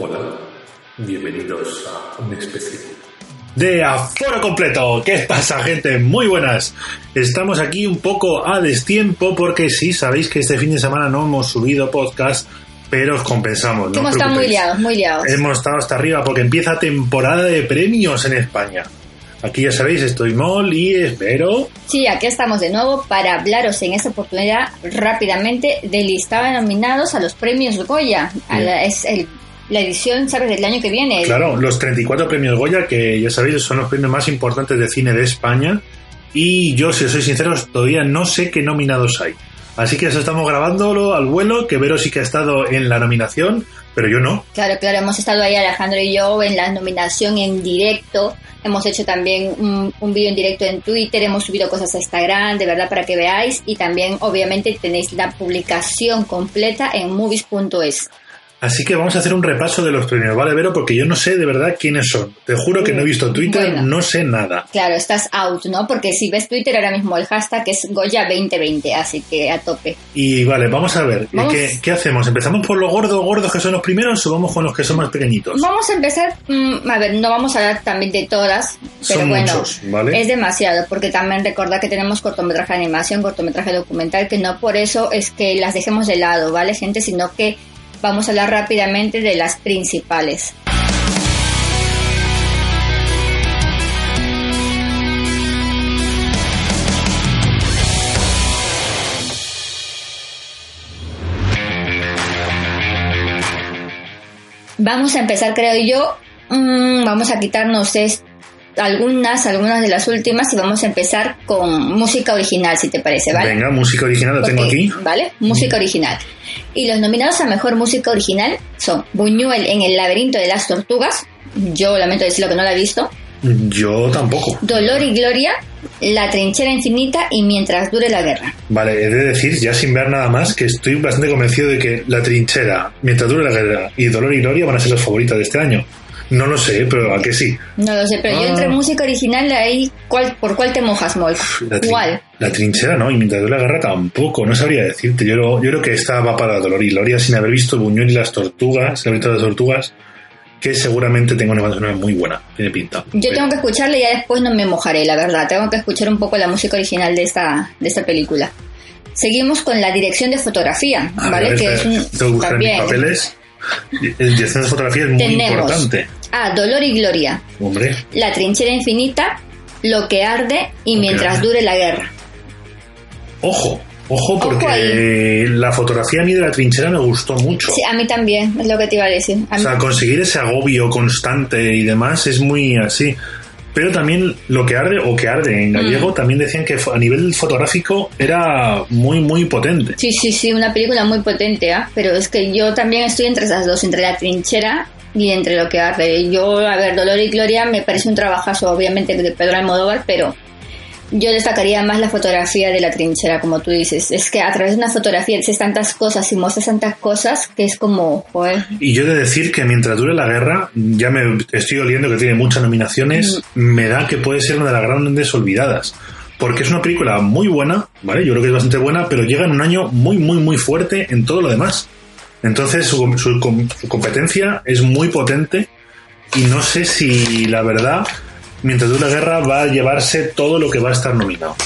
Hola, bienvenidos a un especie de aforo completo. ¿Qué pasa, gente? Muy buenas. Estamos aquí un poco a destiempo porque sí, sabéis que este fin de semana no hemos subido podcast, pero os compensamos. No hemos os estado muy liados, muy liados. Hemos estado hasta arriba porque empieza temporada de premios en España. Aquí ya sabéis, estoy Mol y espero. Sí, aquí estamos de nuevo para hablaros en esta oportunidad rápidamente del listado de nominados a los premios Goya. A la, es el- la edición, ¿sabes?, del año que viene. Claro, los 34 premios Goya, que ya sabéis, son los premios más importantes de cine de España. Y yo, si os soy sincero, todavía no sé qué nominados hay. Así que os estamos grabándolo al vuelo, que Vero sí que ha estado en la nominación, pero yo no. Claro, claro, hemos estado ahí Alejandro y yo en la nominación en directo. Hemos hecho también un, un vídeo en directo en Twitter, hemos subido cosas a Instagram, de verdad, para que veáis. Y también, obviamente, tenéis la publicación completa en movies.es. Así que vamos a hacer un repaso de los premios, ¿vale, Vero? Porque yo no sé de verdad quiénes son. Te juro que no he visto Twitter, Bueno. no sé nada. Claro, estás out, ¿no? Porque si ves Twitter ahora mismo el hashtag es Goya 2020, así que a tope. Y vale, vamos a ver, Vamos. ¿qué, qué hacemos? ¿Empezamos por los gordos, gordos que son los primeros o vamos con los que son más pequeñitos? Vamos a empezar, mm, a ver, no vamos a hablar también de todas, pero Son bueno, muchos, ¿vale? es demasiado, porque también recordad que tenemos cortometraje de animación, cortometraje documental, que no por eso es que las dejemos de lado, ¿vale, gente? Sino que vamos a hablar rápidamente de las principales. Vamos a empezar, creo yo. mm, vamos a quitarnos es- algunas, algunas de las últimas y vamos a empezar con música original, si te parece, ¿vale? Venga, música original lo tengo Ok, aquí. ¿Vale? Música original. Y los nominados a mejor música original son Buñuel en El laberinto de las tortugas. Yo lamento decirlo que no la he visto. Yo tampoco. Dolor y Gloria, La trinchera infinita y Mientras dure la guerra. Vale, he de decir, ya sin ver nada más, que estoy bastante convencido de que La Trinchera, Mientras dure la guerra y Dolor y Gloria van a ser las favoritas de este año. No lo sé, pero a que sí. No lo sé, pero yo Ah. entre música original ahí, ¿cuál, ¿por cuál te mojas, Mol? La, ¿Cuál? la Trinchera no, y Mientras dure la guerra tampoco, no sabría decirte. Yo, lo- yo creo que esta va para Dolor y Gloria sin haber visto Buñuel y las tortugas, el laberinto de las tortugas, que seguramente tengo una banda muy buena, tiene pinta. Yo tengo que escucharla y ya después no me mojaré, la verdad. Tengo que escuchar un poco la música original de esta, de esta película. Seguimos con la dirección de fotografía, ¿vale? ver, que es un, tengo que buscar mis también. papeles. El dirección de fotografía es muy Tenemos importante. A Dolor y Gloria, Hombre, La trinchera infinita, Lo que arde y Lo Mientras dure la guerra. ojo, ojo, porque la fotografía a mí de la trinchera me gustó mucho. Sí, a mí también, es lo que te iba a decir. A O sea, conseguir ese agobio constante y demás es muy así. Pero también lo que arde, o que arde en gallego, también decían que a nivel fotográfico era muy, muy potente. Sí, sí, sí, una película muy potente, ¿ah? Pero es que yo también estoy entre esas dos, entre la trinchera y entre lo que arde. Yo, a ver, Dolor y Gloria me parece un trabajazo, obviamente, de Pedro Almodóvar, pero yo destacaría más la fotografía de la trinchera, como tú dices. Es que a través de una fotografía dices tantas cosas y muestras tantas cosas que es como, joder, Y yo he de decir que mientras dure la guerra, ya me estoy oliendo que tiene muchas nominaciones, me da que puede ser una de las grandes olvidadas. Porque es una película muy buena, ¿vale? Yo creo que es bastante buena, pero llega en un año muy, muy, muy fuerte en todo lo demás. Entonces su, su su competencia es muy potente y no sé si la verdad, mientras dure la guerra, va a llevarse todo lo que va a estar nominado.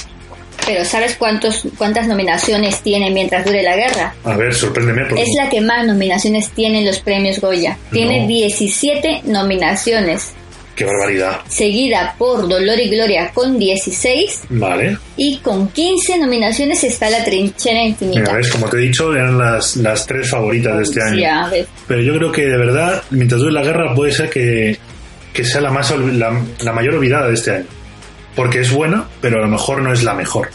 Pero ¿sabes cuántos, cuántas nominaciones tiene mientras dure la guerra? A ver, sorpréndeme. Porque... Es la que más nominaciones tiene en los premios Goya. Tiene No. 17 nominaciones. Qué barbaridad. Seguida por Dolor y Gloria con 16. Vale. Y con 15 nominaciones está La Trinchera Infinita. Mira, ves, como te he dicho, eran las, las tres favoritas de este año. Ya, ves. Pero yo creo que de verdad, mientras dure la guerra, puede ser que, que sea la, más, la, la mayor olvidada de este año. Porque es buena, pero a lo mejor no es la mejor.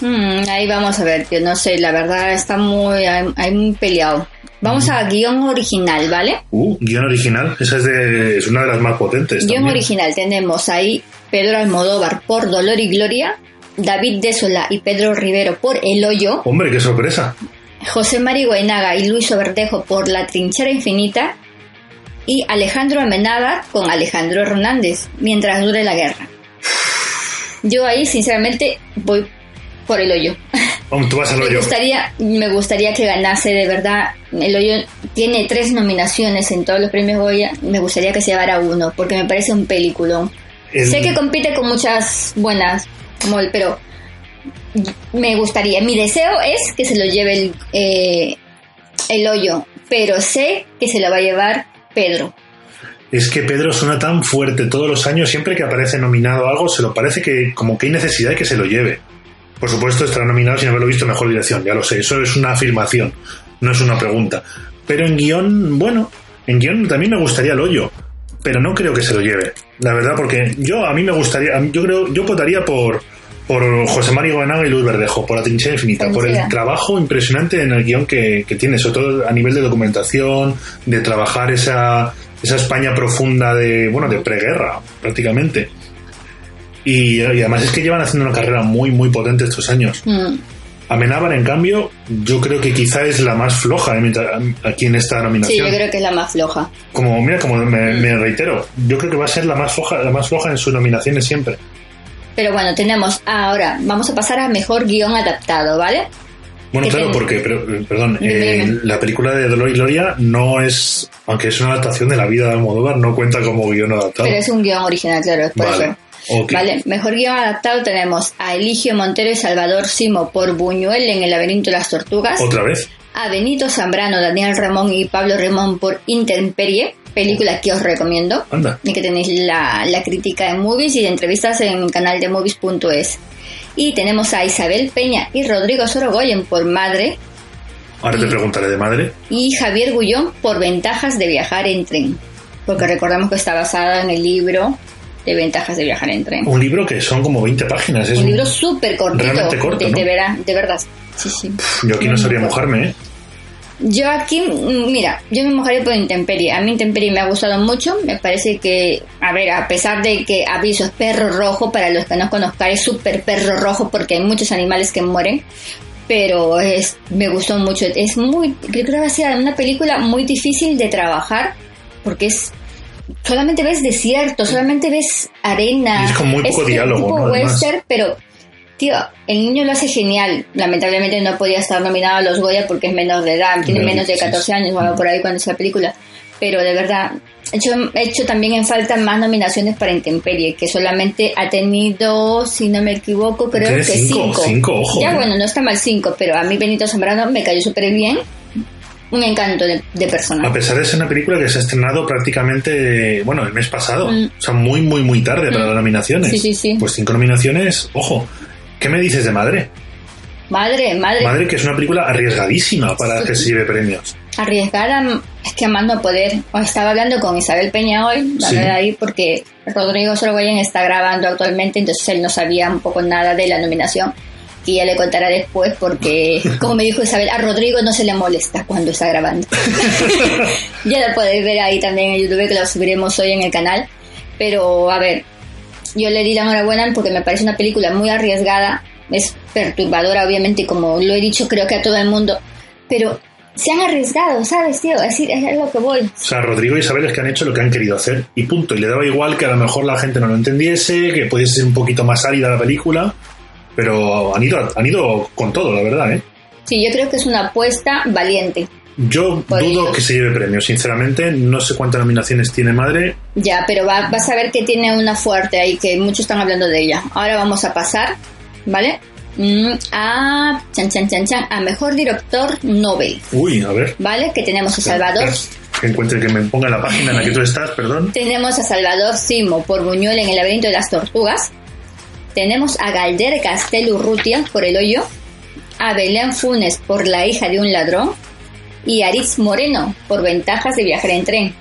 Mm, ahí vamos a ver, tío. No sé, la verdad está muy, hay, hay muy peleado. Vamos a guion original, ¿vale? Uh, guion original, esa es, de, es una de las más potentes. Guión también. original tenemos ahí Pedro Almodóvar por Dolor y Gloria, David Desola y Pedro Rivero por El Hoyo, Hombre, qué sorpresa. José Mari Guainaga y Luis Oberdejo por La Trinchera Infinita y Alejandro Amenábar con Alejandro Hernández mientras dure la guerra. Yo ahí sinceramente voy por El Hoyo. Vamos, tú vas al Me gustaría, me gustaría que ganase de verdad. El hoyo tiene tres nominaciones en todos los premios Goya. Me gustaría que se llevara uno, porque me parece un peliculón. El- Sé que compite con muchas buenas, mol, pero me gustaría. Mi deseo es que se lo lleve el, eh, el hoyo, pero sé que se lo va a llevar Pedro. Es que Pedro suena tan fuerte todos los años, siempre que aparece nominado a algo, se lo parece que como que hay necesidad de que se lo lleve. Por supuesto, estará nominado sin haberlo visto en mejor dirección, ya lo sé, eso es una afirmación, no es una pregunta. Pero en guion, bueno, en guion también me gustaría el hoyo, pero no creo que se lo lleve, la verdad, porque yo a mí me gustaría, yo creo, yo votaría por por José María Guanaga y Luis Verdejo, por la trinchera infinita, por el trabajo impresionante en el guion que, que tiene, sobre todo a nivel de documentación, de trabajar esa, esa España profunda de, bueno, de preguerra, prácticamente. Y, y además es que llevan haciendo una carrera muy, muy potente estos años. Mm, Amenábar, en cambio, yo creo que quizá es la más floja eh, aquí en esta Sí, nominación. yo creo que es la más floja. Como, mira, como me, me reitero, yo creo que va a ser la más floja, la más floja en sus nominaciones siempre. Pero bueno, tenemos ahora, vamos a pasar a mejor guion adaptado, ¿vale? Bueno, ¿Qué claro, porque, pero, eh, perdón, eh, la película de Dolor y Gloria no es, aunque es una adaptación de la vida de Almodóvar, no cuenta como guion adaptado. Pero es un guion original, claro, es por Vale, eso. Vale, mejor guion adaptado tenemos a Eligio Montero y Salvador Simo por Buñuel en El laberinto de las tortugas, ¿Otra vez? a Benito Zambrano, Daniel Ramón y Pablo Ramón por Intemperie, película que os recomiendo Anda. y que tenéis la, la crítica en Movies y de entrevistas en el canal de movies.es. Y tenemos a Isabel Peña y Rodrigo Sorogoyen por Madre Ahora te preguntaré de madre. y Javier Gullón por Ventajas de viajar en tren, porque recordamos que está basada en el libro de Ventajas de viajar en tren. Un libro que son como 20 páginas. Es Un libro súper cortito, realmente corto, de, ¿no? de, vera- de verdad. Sí, sí. Yo aquí no sabría mojarme, ¿eh? Yo aquí, mm, mira, yo me mojaría por Intemperie. A mí Intemperie me ha gustado mucho. Me parece que, a ver, a pesar de que Aviso es perro rojo, para los que no conozcan, es súper perro rojo porque hay muchos animales que mueren. Pero es, me gustó mucho. Es muy, creo que va a ser una película muy difícil de trabajar porque es, solamente ves desierto, solamente ves arena. Y es con muy poco este diálogo, tipo ¿no? Western, pero Tío, el niño lo hace genial. Lamentablemente no podía estar nominado a los Goya porque es menor de edad, tiene menos de sí, 14 sí. años o algo por ahí cuando hizo la película. Pero de verdad, he hecho, he hecho también en falta más nominaciones para Intemperie, que solamente ha tenido, si no me equivoco, creo que cinco, cinco. cinco, ojo, Ya eh. bueno, no está mal cinco, pero a mí Benito Zambrano me cayó súper bien. Un encanto de, de persona. A pesar de ser una película que se ha estrenado prácticamente, bueno, el mes pasado. Mm. O sea, muy, muy, muy tarde para Mm. las nominaciones. Sí, sí, sí. Pues cinco nominaciones, ojo. ¿Qué me dices de Madre? Madre, madre. Madre, que es una película arriesgadísima para que se lleve premios. arriesgada es que a más no poder. Os estaba hablando con Isabel Peña hoy, la Sí. verdad, ahí, porque Rodrigo Sorogoyen está grabando actualmente, entonces él no sabía un poco nada de la nominación. Y ya le contará después porque, como me dijo Isabel, a Rodrigo no se le molesta cuando está grabando. ya lo podéis ver ahí también en YouTube, que lo subiremos hoy en el canal. Pero, a ver, yo le di la enhorabuena porque me parece una película muy arriesgada, es perturbadora, obviamente, como lo he dicho, creo que a todo el mundo, pero se han arriesgado, ¿sabes, tío? Es, decir, es lo que voy. O sea, Rodrigo y Isabel es que han hecho lo que han querido hacer y punto. Y le daba igual que a lo mejor la gente no lo entendiese, que pudiese ser un poquito más árida la película, pero han ido, han ido con todo, la verdad, ¿eh? Sí, yo creo que es una apuesta valiente. Yo Por dudo ellos. que se lleve premios, sinceramente. No sé cuántas nominaciones tiene Madre. Ya, pero va- vas a ver que tiene una fuerte ahí, que muchos están hablando de ella. Ahora vamos a pasar, ¿vale? Mm, a chan chan chan chan a mejor director Nobel, Uy, a ver. ¿vale? Que tenemos a Salvador. que encuentre que me ponga la página en la que tú estás, perdón. Tenemos a Salvador Simo por Buñuel en el laberinto de las tortugas. Tenemos a Galder Castelo Urrutia por El Hoyo. A Belén Funes por La hija de un ladrón. Y a Aritz Moreno por Ventajas de viajar en tren.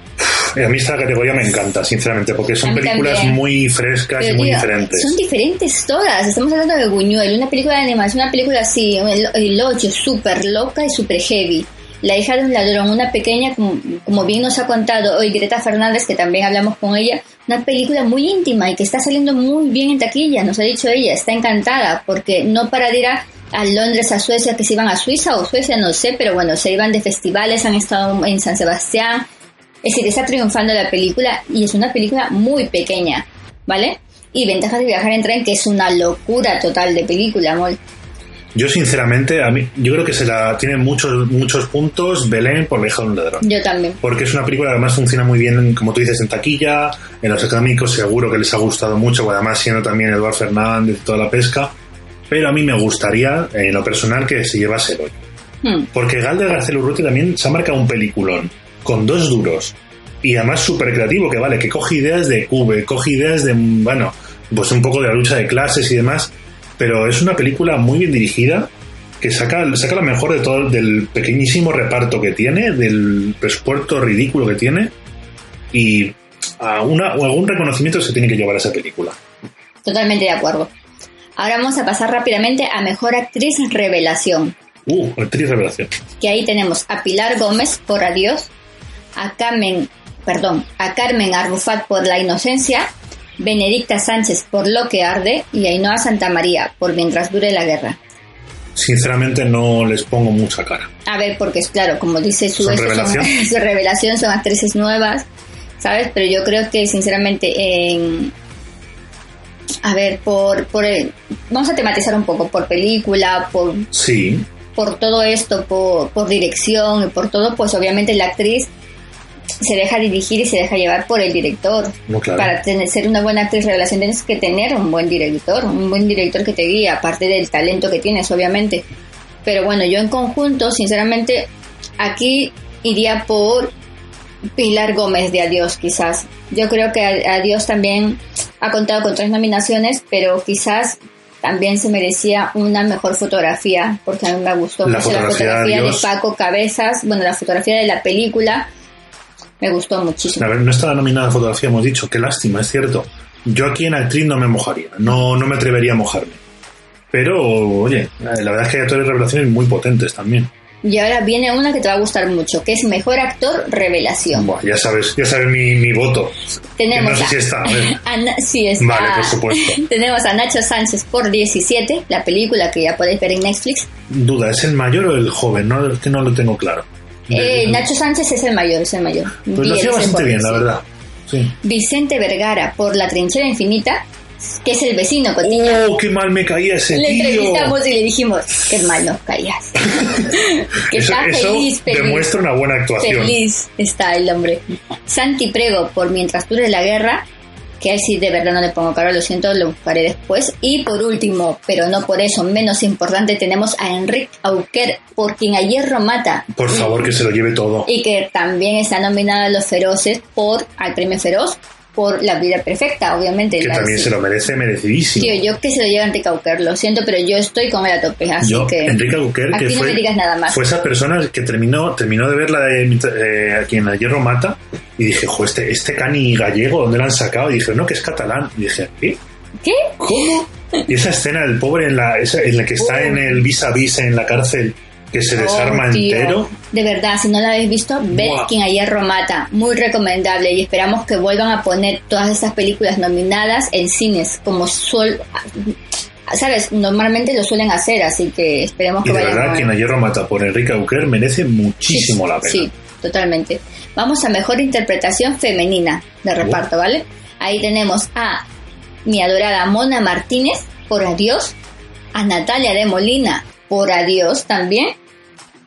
A mí esta categoría me encanta, sinceramente, porque son películas también. muy frescas y muy tío, diferentes. Son diferentes todas. Estamos hablando de Buñuel, una película de animación, una película así, el, el 8, súper loca y súper heavy. La hija de un ladrón, una pequeña, como, bien nos ha contado hoy Greta Fernández, que también hablamos con ella, una película muy íntima y que está saliendo muy bien en taquilla, nos ha dicho ella, está encantada, porque no para de ir a, a Londres, a Suecia, que se iban a Suiza o Suecia, no sé, pero bueno, se iban de festivales, han estado en San Sebastián, es decir, está triunfando la película y es una película muy pequeña, ¿vale? Y Ventajas de viajar en tren, que es una locura total de película, amor. Yo, sinceramente, a mí, yo creo que se la tiene muchos, muchos puntos Belén por la hija de un ladrón. Yo también. Porque es una película que además funciona muy bien, como tú dices, en taquilla, en los económicos seguro que les ha gustado mucho, además siendo también Eduardo Fernández y toda la pesca. Pero a mí me gustaría, en lo personal, que se llevase el hoy. Hmm. Porque Galder García Urruti también se ha marcado un peliculón, con dos duros. Y además súper creativo, que vale, que coge ideas de Cube, coge ideas de, bueno, pues un poco de la lucha de clases y demás. Pero es una película muy bien dirigida, que saca, saca lo mejor de todo, del pequeñísimo reparto que tiene, del presupuesto ridículo que tiene. Y a una, o algún reconocimiento se tiene que llevar a esa película. Totalmente de acuerdo. Ahora vamos a pasar rápidamente a Mejor Actriz Revelación. Uh, actriz revelación. Que ahí tenemos a Pilar Gómez por Adiós, a Carmen, perdón, a Carmen Arrufat por La Inocencia, Benedicta Sánchez por Lo que Arde y Ainhoa Santamaría por Mientras dure la guerra. Sinceramente no les pongo mucha cara. A ver, porque es claro, como dice su, ¿Son revelación? su revelación, son actrices nuevas, ¿sabes? Pero yo creo que sinceramente en... A ver, por, por el- vamos a tematizar un poco, por película, por, Sí, por todo esto, por, por dirección y por todo, pues obviamente la actriz se deja dirigir y se deja llevar por el director. no claro. Para tener, ser una buena actriz revelación tienes que tener un buen director, un buen director que te guíe, aparte del talento que tienes, obviamente. Pero bueno, yo en conjunto, sinceramente, aquí iría por Pilar Gómez de Adiós, quizás. Yo creo que A- Adiós también ha contado con tres nominaciones, pero quizás también se merecía una mejor fotografía, porque a mí me gustó La mucho la fotografía de de. Paco Cabezas, bueno, la fotografía de la película me gustó muchísimo. A ver, no estaba nominada a fotografía, hemos dicho, qué lástima, es cierto. Yo aquí en actriz no me mojaría, no, no me atrevería a mojarme. Pero, oye, la verdad es que hay actores revelaciones muy potentes también. Y ahora viene una que te va a gustar mucho, que es Mejor Actor Revelación. Buah, ya sabes, ya sabes mi, mi voto. Tenemos no sé a- si está, a a sí, está. Vale, por supuesto. Tenemos a Nacho Sánchez por 17, la película que ya podéis ver en Netflix. Duda, ¿es el mayor o el joven? No, es que no lo tengo claro. Eh, Nacho Sánchez es el mayor, es el mayor. Pues lo hacía bastante bien, la verdad. Sí. Vicente Vergara por La Trinchera Infinita, que es el vecino. ¡Oh, qué mal me caía ese Le tío! entrevistamos y le dijimos, qué mal nos caías. que Eso, está eso feliz, feliz. demuestra una buena actuación. Feliz está el hombre. Santi Prego por Mientras dure la guerra, que a él sí de verdad no le pongo cara, lo siento, lo buscaré después. Y por último, pero no por eso menos importante, tenemos a Enrique Auquer por Quien a hierro mata. Por favor, que se lo lleve todo. Y que también está nominado a los feroces por al premio feroz por la vida perfecta, obviamente. Que La- también se lo merece merecidísimo. Tío, yo que se lo lleve a Enrique Auquer, lo siento, pero yo estoy con a tope, así Yo, que... Enrique aquí que no fue, me digas nada más. fue esa persona que terminó, terminó de ver la de eh, a quien a hierro mata y dije, jo, este, este cani gallego, ¿dónde lo han sacado? Y dije, no, que es catalán. Y dije, ¿qué? ¿Qué? ¿Cómo? Y esa escena del pobre en la, esa- en la que está en el vis a vis en la cárcel, que se desarma Oh, entero. De verdad, si no la habéis visto, ved quien a hierro mata. Muy recomendable y esperamos que vuelvan a poner todas estas películas nominadas en cines, como suel... ¿Sabes? Normalmente lo suelen hacer, así que esperemos Y que de vayan verdad, a- quien a hierro mata por Enrique Auquer merece muchísimo la pena. Sí, totalmente. Vamos a mejor interpretación femenina de reparto, ¿vale? Ahí tenemos a mi adorada Mona Martínez por Adiós, a Natalia de Molina por Adiós también,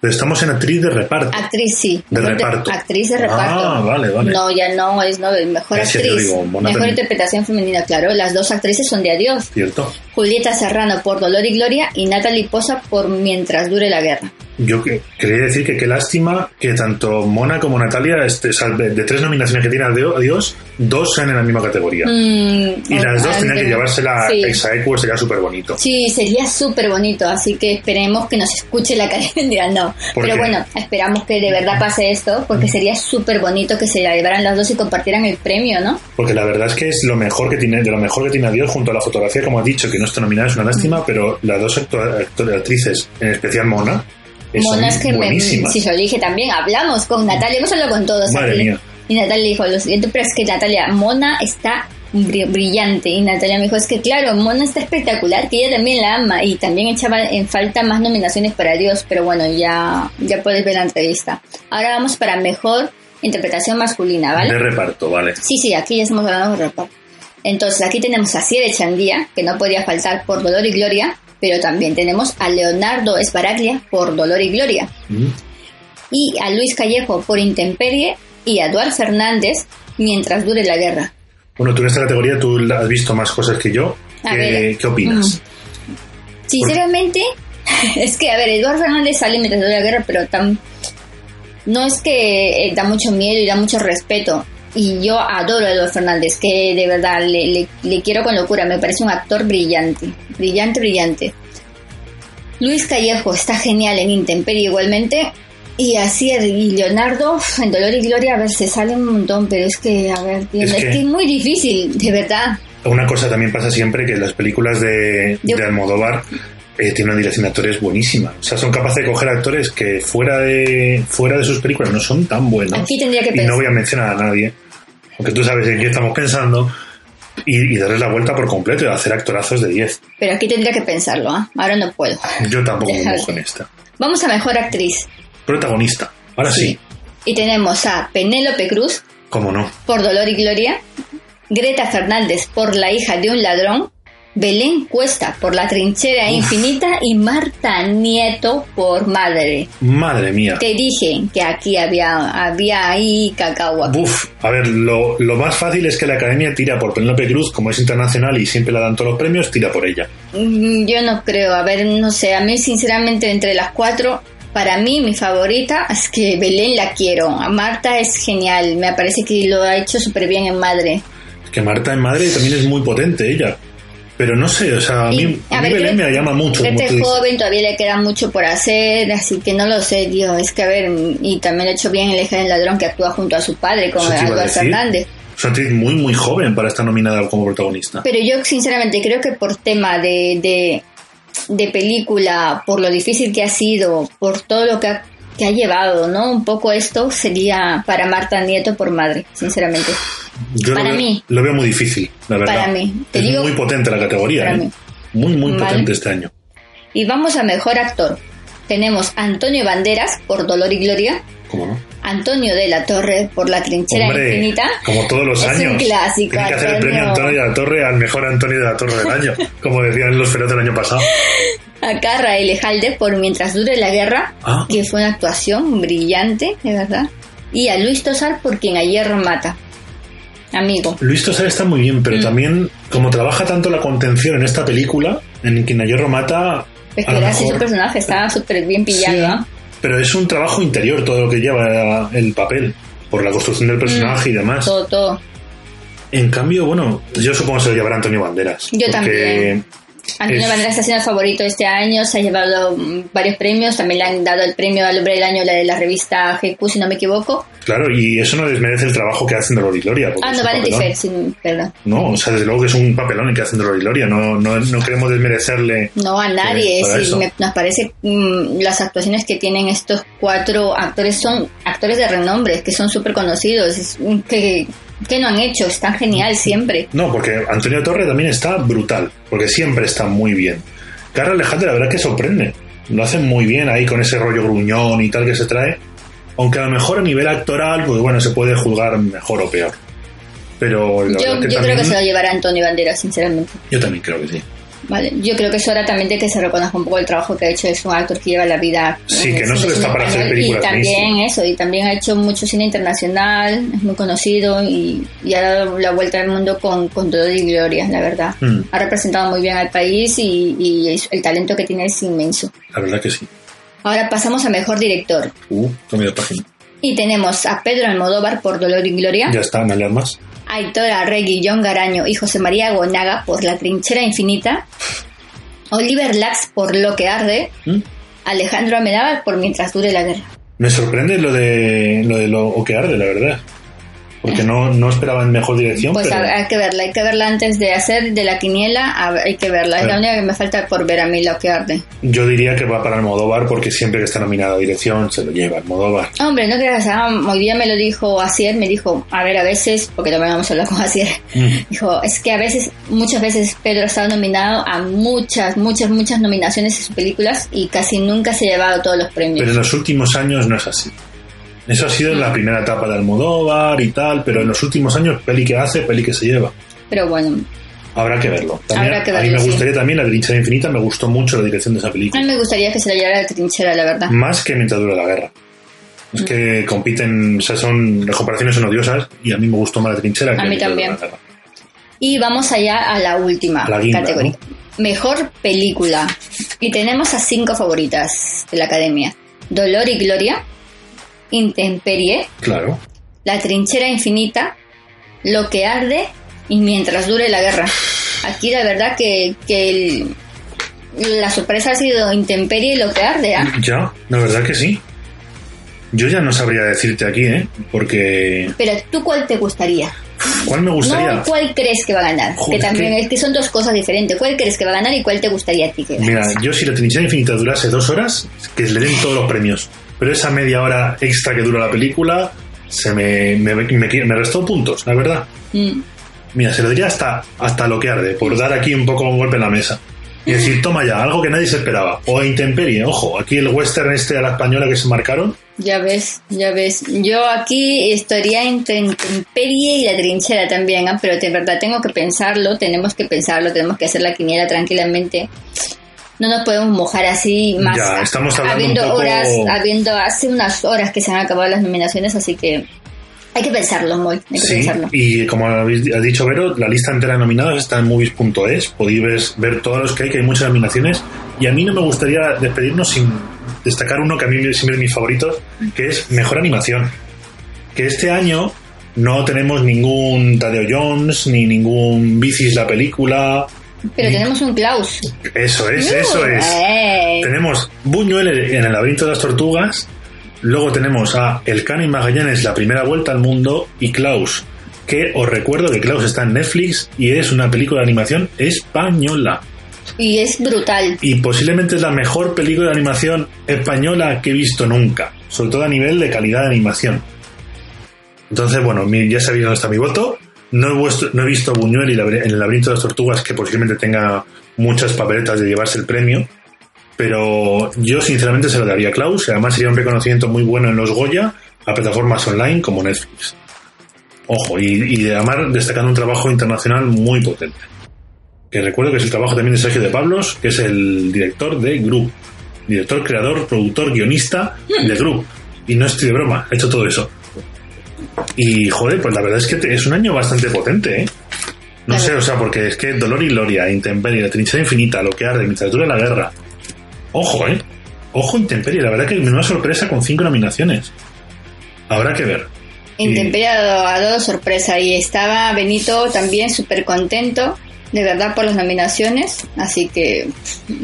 Pero estamos en actriz de reparto. actriz sí, De mejor reparto. actriz de reparto. Ah, vale, vale. No, ya no, es no, mejor actriz, digo, mejor interpretación femenina, claro, las dos actrices son de Adiós. ¿Cierto? Julieta Serrano por Dolor y Gloria y Natalie Poza por Mientras dure la guerra. Yo que- quería decir que qué lástima que tanto Mona como Natalia, este, de, de tres nominaciones que tiene a Dio- a Dios, dos sean en la misma categoría. Mm, Y las dos tenían que aunque- llevársela sí. Exaequo, sería súper bonito. Sí, sería súper bonito, así que esperemos que nos escuche la academia. No, ¿Por pero qué? bueno, esperamos que de verdad pase esto, porque sería súper bonito que se la llevaran las dos y compartieran el premio, ¿no? Porque la verdad es que es lo mejor que tiene, de lo mejor que tiene a Dios junto a la fotografía, como has dicho, que no está nominada, es una lástima, pero las dos actrices, en especial Mona, son Mona es que me, si yo lo dije también, hablamos con Natalia, hemos hablado con todos Madre aquí. mía. Y Natalia dijo lo siguiente, pero es que Natalia, Mona está bri- brillante. Y Natalia me dijo, es que claro, Mona está espectacular, que ella también la ama. Y también echaba en falta más nominaciones para Dios, pero bueno, ya, ya puedes ver la entrevista. Ahora vamos para mejor interpretación masculina, ¿vale? De reparto, vale. Sí, sí, aquí ya estamos hablando de reparto. Entonces, aquí tenemos a Ciere Chandía, que no podía faltar por Dolor y Gloria, pero también tenemos a Leonardo Esparaglia por Dolor y Gloria, Mm. y a Luis Callejo por Intemperie, y a Eduard Fernández mientras dure la guerra. Bueno, tú en esta categoría tú has visto más cosas que yo. A ¿Qué, ver. ¿qué opinas? Sinceramente, es que, a ver, Eduard Fernández sale mientras dure la guerra, pero tan... no es que eh, da mucho miedo y da mucho respeto. Y yo adoro a Eduard Fernández, que de verdad le, le- le quiero con locura. Me parece un actor brillante, brillante, brillante. Luis Callejo está genial en Intemperie igualmente. Y así, y Leonardo, en Dolor y Gloria, a ver, se sale un montón, pero es que, a ver, Es es, que- que... es muy difícil, de verdad. Una cosa también pasa siempre que las películas de, Yo- de Almodóvar eh, tienen una dirección de actores buenísima. O sea, son capaces de coger actores que fuera de fuera de sus películas no son tan buenos. Aquí tendría que y no pensar. voy a mencionar a nadie, aunque tú sabes en qué estamos pensando, y, y darles la vuelta por completo y hacer actorazos de 10. Pero aquí tendría que pensarlo, ¿ah? Ahora no puedo. Yo tampoco me en esta. Vamos a mejor actriz. Protagonista. Ahora sí, Y tenemos a Penélope Cruz cómo no. por Dolor y Gloria, Greta Fernández por La hija de un ladrón, Belén Cuesta por La trinchera infinita y Marta Nieto por Madre. Madre mía. Te dije que aquí había, había ahí cacao. Uf, a ver, lo, lo más fácil es que la academia tira por Penélope Cruz, como es internacional y siempre la dan todos los premios, tira por ella. Mm, Yo no creo, a ver, no sé, a mí sinceramente entre las cuatro, para mí mi favorita es que Belén la quiero, a Marta es genial, me parece que lo ha hecho súper bien en Madre. Es que Marta en madre también es muy potente ella. Pero no sé, o sea, a mí, Y, a a mí ver, Belén me llama mucho. como Greta tú es dices. joven, todavía le queda mucho por hacer, así que no lo sé, Dios, es que a ver, y también lo ha hecho bien el eje del ladrón que actúa junto a su padre, con decir. Fernández. Es una actriz muy, muy joven para estar nominada como protagonista. Pero yo sinceramente creo que por tema de, de, de película, por lo difícil que ha sido, por todo lo que ha, que ha llevado, ¿no? Un poco esto sería para Marta Nieto por madre, sinceramente. Yo para lo, veo, mí. lo veo muy difícil, la verdad. Para mí. Te es digo- muy potente la categoría, Para ¿eh? mí. Muy, muy Vale. potente este año. Y vamos a mejor actor. Tenemos Antonio Banderas por Dolor y Gloria, ¿Cómo no? Antonio de la Torre por La Trinchera Hombre, Infinita. como todos los Es un años. clásico, Tiene que hacer el Antonio. premio Antonio de la Torre al mejor Antonio de la Torre del año, como decían los feroz del año pasado. Acá Rael Ejalde por Mientras dure la guerra, Ah. que fue una actuación brillante, de verdad. Y a Luis Tosar por quien a hierro mata. Amigo. Luis Tosar está muy bien, Mm. pero también, como trabaja tanto la contención en esta película, en Quien a hierro mata. Es a que era así su mejor- personaje, estaba súper bien pillado. Sí, pero es un trabajo interior todo lo que lleva el papel, por la construcción del personaje y demás. Todo, todo. En cambio, bueno, yo supongo que se lo llevará Antonio Banderas. Yo porque también. Antonio Es- Banderas está siendo el favorito este año, se ha llevado varios premios, también le han dado el premio al hombre del año la de la revista GQ, si no me equivoco. Claro, y eso no desmerece el trabajo que hacen Dolor y Gloria. Ah, no, Vanity. Fair, sí, perdón. No, o sea, desde luego que es un papelón el que hacen Dolor y Gloria. No, no, no queremos desmerecerle. No a nadie, para sí, me- nos parece mm, las actuaciones que tienen estos cuatro actores son actores de renombre, que son súper conocidos, es, que, que no han hecho, están genial siempre. No, porque Antonio Torre también está brutal, porque siempre está muy bien. Carla Alejandra, la verdad que sorprende. Lo hacen muy bien ahí con ese rollo gruñón y tal que se trae. Aunque a lo mejor a nivel actoral, pues bueno, se puede juzgar mejor o peor. Pero la Yo, yo creo que se lo llevará Antonio Banderas, sinceramente. yo también creo que sí. Vale, yo creo que es hora también de que se reconozca un poco el trabajo que ha hecho. Es un actor que lleva la vida. Sí, en que no solo está para hacer películas Y también eso, y también ha hecho mucho cine internacional, es muy conocido y, y ha dado la vuelta al mundo con, con todo y gloria, la verdad. Mm. Ha representado muy bien al país y, y el talento que tiene es inmenso. La verdad que sí. Ahora pasamos a mejor director. Uh, cambio de página. Y tenemos a Pedro Almodóvar por Dolor y Gloria, Ya está, no leas más. Aitor Arregui, John Garaño y José María Gonaga por La Trinchera Infinita, Oliver Lax por Lo que Arde, ¿Mm? Alejandro Amenábar por Mientras Dure la Guerra. Me sorprende lo de lo de lo que arde, la verdad. Porque no, no esperaban mejor dirección, Pues pero hay que verla, hay que verla antes de hacer de la quiniela, hay que verla. Es la única que me falta por ver a mí Lo que Arde. yo diría que va para Almodóvar porque siempre que está nominada a dirección se lo lleva Almodóvar. Hombre, no creas, ah, hoy día me lo dijo Asier, me dijo, a ver, a veces, porque también vamos a hablar con Asier, Mm. dijo, es que a veces, muchas veces Pedro ha estado nominado a muchas, muchas, muchas nominaciones en sus películas y casi nunca se ha llevado todos los premios. Pero en los últimos años no es así. Eso ha sido en la primera etapa de Almodóvar y tal, pero en los últimos años peli que hace, peli que se lleva. Pero bueno, Habrá que verlo. También, Habrá que a mí verlo, me sí. gustaría también la trinchera infinita, me gustó mucho la dirección de esa a película. mí me gustaría que se la llevara la trinchera, la verdad. Más que mientras dura la guerra. Es que compiten, o sea, son, las comparaciones son odiosas y a mí me gustó más la trinchera que A mí también. la guerra. Y vamos allá a la última A la guinda, categoría. Mejor película. Y tenemos a cinco favoritas de la academia. Dolor y Gloria, Intemperie, Claro. La trinchera infinita, Lo que arde y Mientras dure la guerra. Aquí la verdad que, que el- la sorpresa ha sido Intemperie y Lo que arde. ¿ah? Ya, la verdad que sí. Yo ya no sabría decirte aquí, ¿eh? Porque... Pero tú cuál te gustaría? ¿Cuál me gustaría? No, ¿cuál crees que va a ganar? Joder, que también es que son dos cosas diferentes. ¿Cuál crees que va a ganar y cuál te gustaría a ti que? Mira, yo si la trinchera infinita durase dos horas, que le den todos los premios. Pero esa media hora extra que dura la película, se me, me, me, me restó puntos, la verdad. Mm. Mira, se lo diría hasta, hasta lo que arde, por dar aquí un poco un golpe en la mesa. Y decir, toma ya, algo que nadie se esperaba. O Intemperie, ojo, aquí el western este a la española que se marcaron. Ya ves, ya ves. Yo aquí estaría entre Intemperie y la trinchera también, ¿ah? pero de verdad tengo que pensarlo, tenemos que pensarlo, tenemos que hacer la quiniela tranquilamente. No nos podemos mojar así más. Ya, estamos hablando habiendo un poco- horas, habiendo hace unas horas que se han acabado las nominaciones, así que hay que pensarlo, muy, hay que Sí, pensarlo. y como habéis ha dicho Vero, la lista entera de nominados está en movies.es. Podéis ver, ver todos los que hay, que hay muchas nominaciones. Y a mí no me gustaría despedirnos sin destacar uno que a mí siempre es mi favorito, que es Mejor Animación. Que este año no tenemos ningún Tadeo Jones, ni ningún Bicis la película. Pero tenemos un Klaus. Eso es, eso es. Eh, Tenemos Buñuel en el laberinto de las tortugas. Luego tenemos a Elcano y Magallanes, la primera vuelta al mundo. Y Klaus, que os recuerdo que Klaus está en Netflix y es una película de animación española. Y es brutal. Y posiblemente es la mejor película de animación española que he visto nunca. Sobre todo a nivel de calidad de animación. Entonces, bueno, ya sabéis dónde está mi voto. No he, vuest- no he visto Buñuel y en el laberinto de las tortugas, que posiblemente tenga muchas papeletas de llevarse el premio. Pero yo sinceramente se lo daría a Klaus. y Además sería un reconocimiento muy bueno en los Goya a plataformas online como Netflix. Ojo, y, y además destacando un trabajo internacional muy potente. Que recuerdo que es el trabajo también de Sergio de Pablos, que es el director de Group. Director, creador, productor, guionista de Group. Y no estoy de broma, ha hecho todo eso. Y joder, pues la verdad es que es un año bastante potente, ¿eh? No Claro. sé, o sea, porque es que Dolor y Gloria, Intemperie, La Trinchera Infinita, Lo que arde, Mientras dura la guerra. Ojo, ¿eh? Ojo Intemperie, la verdad que menuda sorpresa con cinco nominaciones. Habrá que ver. Intemperie ha dado, ha dado sorpresa y estaba Benito también súper contento, de verdad, por las nominaciones. Así que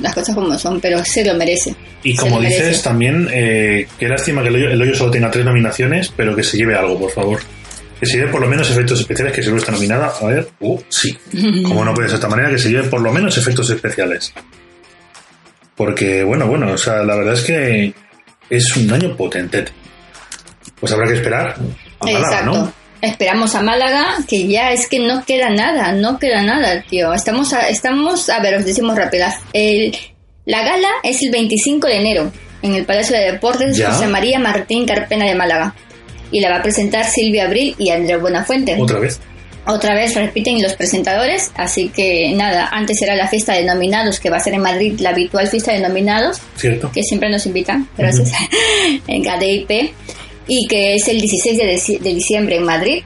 las cosas como son, pero se lo merece. Y Se como merece. dices, también, eh, qué lástima que el hoyo, el hoyo solo tenga tres nominaciones, pero que se lleve algo, por favor. Que se lleve por lo menos efectos especiales, que seguro está nominada. A ver, uh, sí. Como no puede ser de esta manera, que se lleve por lo menos efectos especiales. Porque, bueno, bueno, o sea, la verdad es que es un año potente. Pues habrá que esperar Exacto. ¿no? Esperamos a Málaga, que ya es que no queda nada, no queda nada, tío. Estamos, a, estamos, a ver, os decimos rápido. El, la gala es el 25 de enero en el Palacio de Deportes Ya. José María Martín Carpena de Málaga. Y la va a presentar Silvia Abril y Andrés Buenafuente. Otra vez. Otra vez repiten los presentadores, así que nada, antes era la fiesta de nominados, que va a ser en Madrid la habitual fiesta de nominados, Cierto. que siempre nos invitan, gracias, en KDIP, y que es el 16 de, diciembre en Madrid.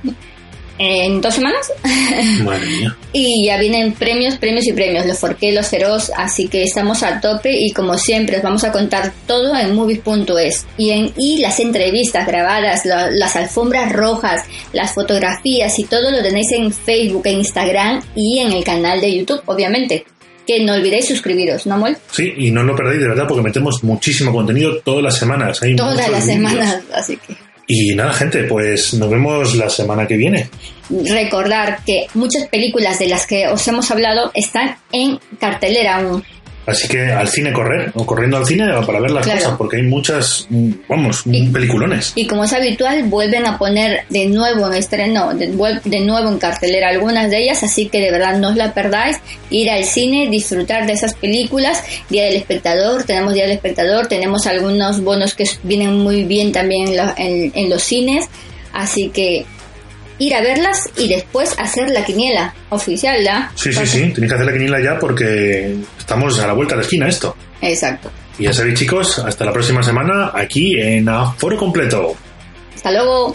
en dos semanas. Madre mía. y ya vienen premios, premios y premios, los Forqué, los Feroz, así que estamos a tope y como siempre os vamos a contar todo en movies.es y en y las entrevistas grabadas, la- las alfombras rojas, las fotografías y todo lo tenéis en Facebook, en Instagram y en el canal de YouTube, obviamente. Que no olvidéis suscribiros, ¿no, Mol? Sí, y no lo perdáis de verdad porque metemos muchísimo contenido todas las semanas. Hay Todas las semanas, así que... Y nada, gente, pues nos vemos la semana que viene. recordar que muchas películas de las que os hemos hablado están en cartelera aún. Así que al cine correr, o corriendo al cine para ver las Claro. cosas, porque hay muchas, vamos, Y- peliculones. Y como es habitual, vuelven a poner de nuevo en estreno, de, de nuevo en cartelera algunas de ellas, así que de verdad no os la perdáis. Ir al cine, disfrutar de esas películas. Día del espectador, tenemos Día del espectador, tenemos algunos bonos que vienen muy bien también en, la- en- en los cines, así que ir a verlas y después hacer la quiniela oficial, ¿ya? Sí, sí, sí, tenéis que hacer la quiniela ya porque estamos a la vuelta de la esquina esto. Exacto. Y ya sabéis, chicos, hasta la próxima semana aquí en Aforo Completo. Hasta luego.